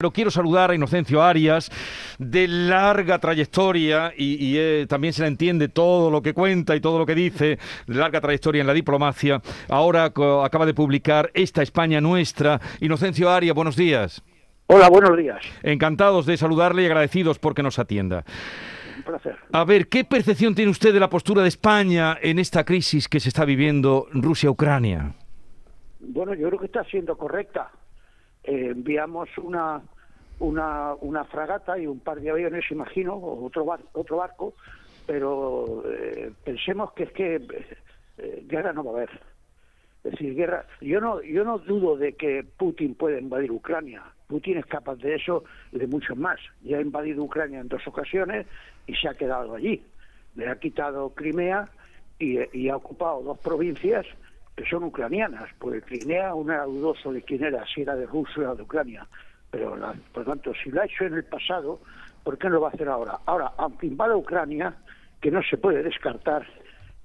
Pero quiero saludar a Inocencio Arias, de larga trayectoria, y, eh, también se le entiende todo lo que cuenta y todo lo que dice, de larga trayectoria en la diplomacia. Ahora acaba de publicar Esta España Nuestra. Inocencio Arias, buenos días. Hola, buenos días. Encantados de saludarle y agradecidos porque nos atienda. Un placer. A ver, ¿qué percepción tiene usted de la postura de España en esta crisis que se está viviendo Rusia-Ucrania? Bueno, yo creo que está siendo correcta eh, enviamos una, una, una fragata y un par de aviones, imagino, o otro, otro barco, pero eh, pensemos que es que eh, guerra no va a haber. Es decir, guerra. Yo no, yo no dudo de que Putin pueda invadir Ucrania. Putin es capaz de eso y de mucho más. Ya ha invadido Ucrania en dos ocasiones y se ha quedado allí. Le ha quitado Crimea y, y ha ocupado dos provincias que son ucranianas, pues Crimea una dudoso de quién era, si era de Rusia o de Ucrania, pero por lo tanto, si lo ha hecho en el pasado, ¿por qué no lo va a hacer ahora? Ahora, aunque invada Ucrania, que no se puede descartar,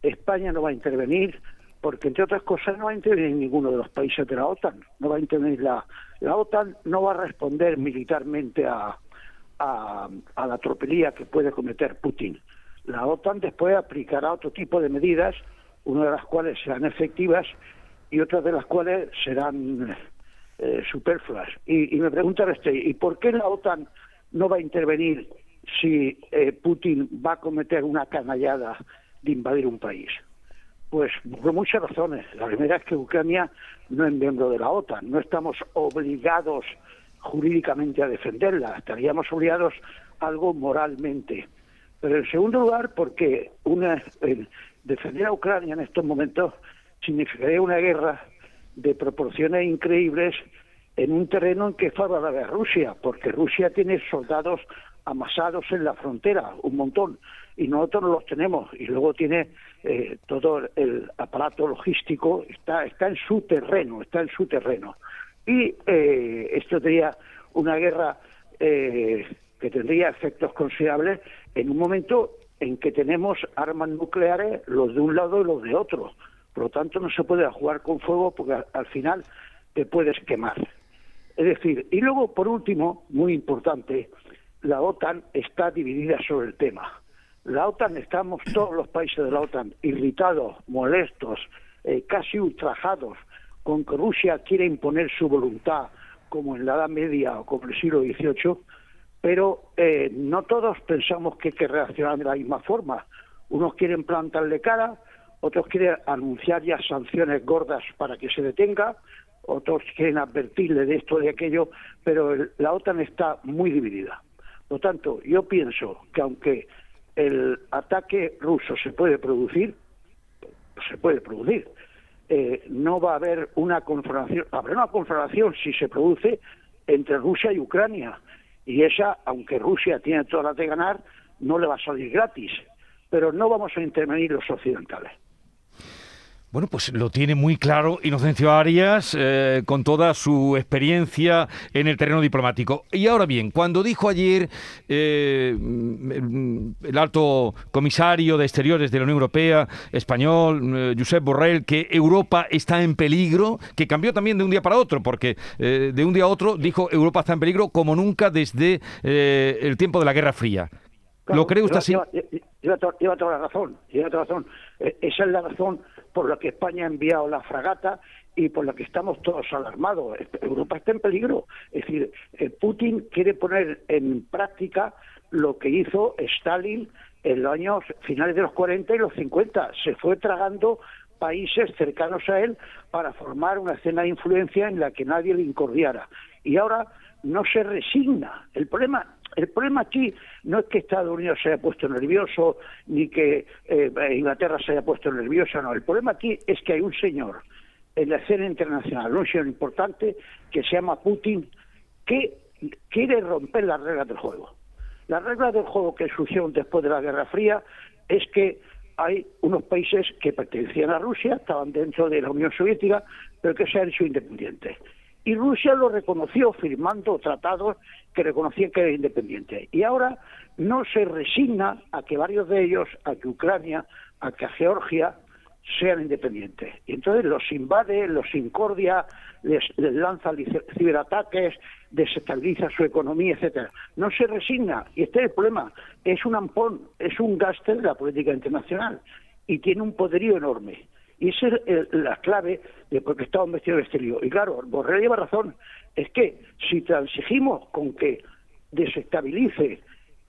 España no va a intervenir, porque entre otras cosas no va a intervenir ninguno de los países de la OTAN, no va a intervenir la, la OTAN, no va a responder militarmente a, a la tropelía que puede cometer Putin. La OTAN después aplicará otro tipo de medidas una de las cuales serán efectivas y otras de las cuales serán eh, superfluas. Y, me pregunta este, ¿y por qué la OTAN no va a intervenir si eh, Putin va a cometer una canallada de invadir un país? Pues por muchas razones. La primera es que Ucrania no es miembro de la OTAN, no estamos obligados jurídicamente a defenderla, estaríamos obligados algo moralmente. Pero en segundo lugar, porque una, defender a Ucrania en estos momentos significaría una guerra de proporciones increíbles en un terreno en que es favorable a Rusia, porque Rusia tiene soldados amasados en la frontera, un montón, y nosotros no los tenemos, y luego tiene eh, todo el aparato logístico, está, está en su terreno, está en su terreno. Y eh, esto sería una guerra eh, que tendría efectos considerables en un momento en que tenemos armas nucleares los de un lado y los de otro. Por lo tanto, no se puede jugar con fuego porque al, final te puedes quemar. Es decir, y luego, por último, muy importante, la OTAN está dividida sobre el tema. La OTAN, estamos todos los países de la OTAN irritados, molestos, eh, casi ultrajados con que Rusia quiere imponer su voluntad, como en la Edad Media o como en el siglo XVIII, pero eh, no todos pensamos que hay que reaccionar de la misma forma. Unos quieren plantarle cara, otros quieren anunciar ya sanciones gordas para que se detenga, otros quieren advertirle de esto, de aquello, pero la OTAN está muy dividida. Por tanto, yo pienso que aunque el ataque ruso se puede producir, se puede producir, eh, no va a haber una confrontación, habrá una confrontación si se produce entre Rusia y Ucrania, y esa, aunque Rusia tiene todas las de ganar, no le va a salir gratis. Pero no vamos a intervenir los occidentales. Bueno, pues lo tiene muy claro Inocencio Arias eh, con toda su experiencia en el terreno diplomático. Y ahora bien, cuando dijo ayer eh, el alto comisario de Exteriores de la Unión Europea, español, eh, Josep Borrell, que Europa está en peligro, que cambió también de un día para otro, porque de un día a otro dijo Europa está en peligro como nunca desde el tiempo de la Guerra Fría. ¿Lo cree usted así? Lleva, toda la razón, lleva toda la razón. esa es la razón por la que España ha enviado la fragata y por la que estamos todos alarmados. Europa está en peligro. Es decir, eh, Putin quiere poner en práctica lo que hizo Stalin en los años finales de los 40 y los 50. Se fue tragando países cercanos a él para formar una escena de influencia en la que nadie le incordiara. Y ahora no se resigna. El problema el problema aquí no es que Estados Unidos se haya puesto nervioso ni que eh, Inglaterra se haya puesto nerviosa, no. El problema aquí es que hay un señor en la escena internacional, un señor importante que se llama Putin, que quiere romper las reglas del juego. Las reglas del juego que surgieron después de la Guerra Fría es que hay unos países que pertenecían a Rusia, estaban dentro de la Unión Soviética, pero que se han hecho independientes y Rusia lo reconoció firmando tratados que reconocían que era independiente. Y ahora no se resigna a que varios de ellos, a que Ucrania, a que Georgia, sean independientes. Y entonces los invade, los incordia, les, lanza ciberataques, desestabiliza su economía, etcétera. No se resigna, y este es el problema, es un ampón, es un gasto de la política internacional y tiene un poderío enorme. Y esa es la clave de por qué estamos metidos en este lío. Y claro, Borrell lleva razón, es que si transigimos con que desestabilice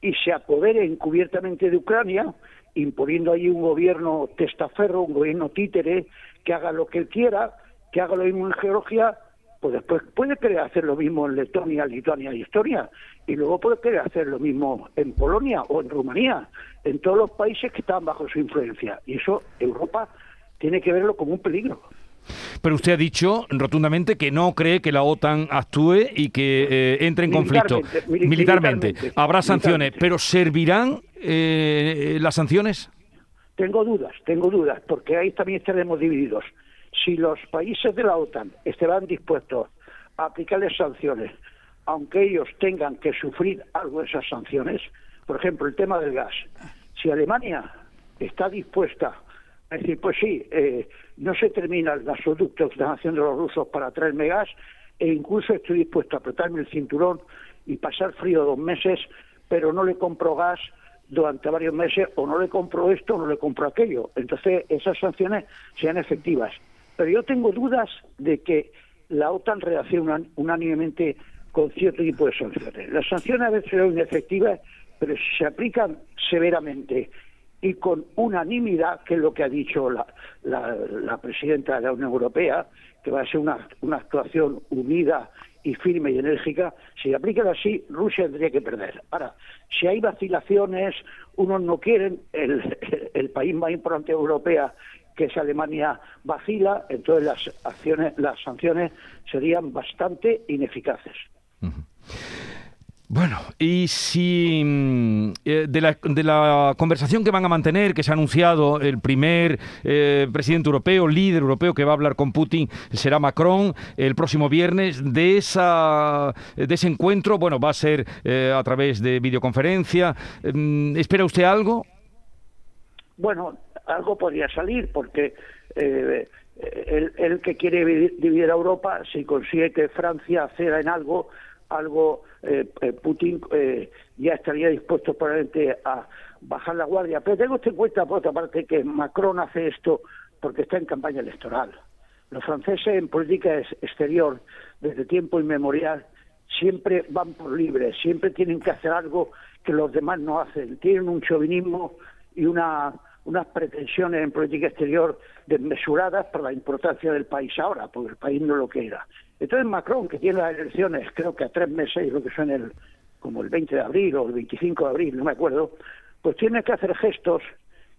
y se apodere encubiertamente de Ucrania, imponiendo allí un gobierno testaferro, un gobierno títere, que haga lo que él quiera, que haga lo mismo en Georgia, pues después puede querer hacer lo mismo en Letonia, Lituania y Estonia, y luego puede querer hacer lo mismo en Polonia o en Rumanía, en todos los países que están bajo su influencia. Y eso Europa tiene que verlo como un peligro. Pero usted ha dicho rotundamente que no cree que la OTAN actúe y que eh, entre en conflicto militarmente. Habrá sanciones, pero ¿servirán eh, las sanciones? Tengo dudas, tengo dudas, porque ahí también estaremos divididos. Si los países de la OTAN estarán dispuestos a aplicarles sanciones, aunque ellos tengan que sufrir algo de esas sanciones, por ejemplo, el tema del gas, si Alemania está dispuesta a decir, pues sí, eh, no se termina el gasoducto que están haciendo los rusos para traerme gas, e incluso estoy dispuesto a apretarme el cinturón y pasar frío dos meses, pero no le compro gas durante varios meses, o no le compro esto o no le compro aquello. Entonces, esas sanciones sean efectivas. Pero yo tengo dudas de que la OTAN reaccione unánimemente con cierto tipo de sanciones. Las sanciones a veces son inefectivas, pero se aplican severamente y con unanimidad, que es lo que ha dicho la, la, presidenta de la Unión Europea, que va a ser una, una actuación unida y firme y enérgica, si aplican así, Rusia tendría que perder. Ahora, si hay vacilaciones, unos no quieren, el, el país más importante europea, que es Alemania, vacila, entonces las acciones, las sanciones serían bastante ineficaces. Bueno, y si mm, eh, de, la, de, la, conversación que van a mantener, que se ha anunciado el primer eh, presidente europeo, líder europeo que va a hablar con Putin, será Macron el próximo viernes, de, esa, de ese encuentro, bueno, va a ser eh, a través de videoconferencia. Mm, ¿Espera usted algo? Bueno, algo podría salir, porque el que quiere dividir a Europa, si consigue que Francia ceda en algo, algo eh, eh, Putin eh, ya estaría dispuesto probablemente a bajar la guardia. Pero tengo en cuenta, por otra parte, que Macron hace esto porque está en campaña electoral. Los franceses en política exterior, desde tiempo inmemorial, siempre van por libre, siempre tienen que hacer algo que los demás no hacen. Tienen un chauvinismo y una, unas pretensiones en política exterior desmesuradas por la importancia del país ahora, porque el país no lo que era. Entonces Macron, que tiene las elecciones creo que a tres meses, lo que son el, como el 20 de abril o el 25 de abril, no me acuerdo, pues tiene que hacer gestos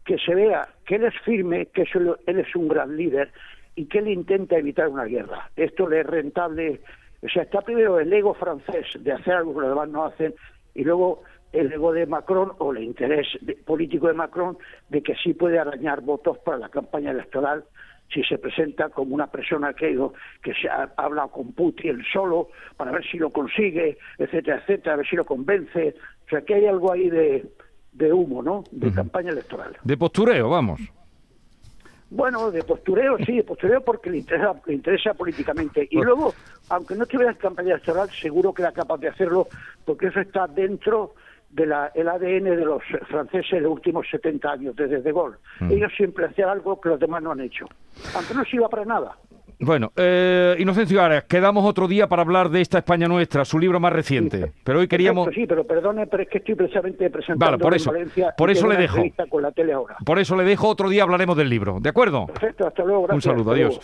que se vea que él es firme, que él es un gran líder y que él intenta evitar una guerra. Esto le es rentable, o sea, está primero el ego francés de hacer algo que los demás no hacen y luego el ego de Macron o el interés político de Macron de que sí puede arañar votos para la campaña electoral si se presenta como una persona que, que se ha hablado con Putin solo para ver si lo consigue, etcétera, etcétera, a ver si lo convence. O sea, que hay algo ahí de, de humo, ¿no? De campaña electoral. De postureo, vamos. Bueno, de postureo, sí, de postureo porque le interesa, le interesa políticamente. Y luego, aunque no estuviera en campaña electoral, seguro que era capaz de hacerlo porque eso está dentro del ADN de los franceses en los últimos 70 años, desde De Gaulle. Mm. Ellos siempre hacían algo que los demás no han hecho, aunque no sirva para nada. Bueno, eh, Inocencio Arias, quedamos otro día para hablar de esta España nuestra, su libro más reciente. pero hoy queríamos. sí, pero perdone, pero es que estoy precisamente presentando por eso, Valencia por eso le dejo. Con la tele ahora. Por eso le dejo, otro día hablaremos del libro. ¿De acuerdo? Perfecto, hasta luego. Un saludo, adiós.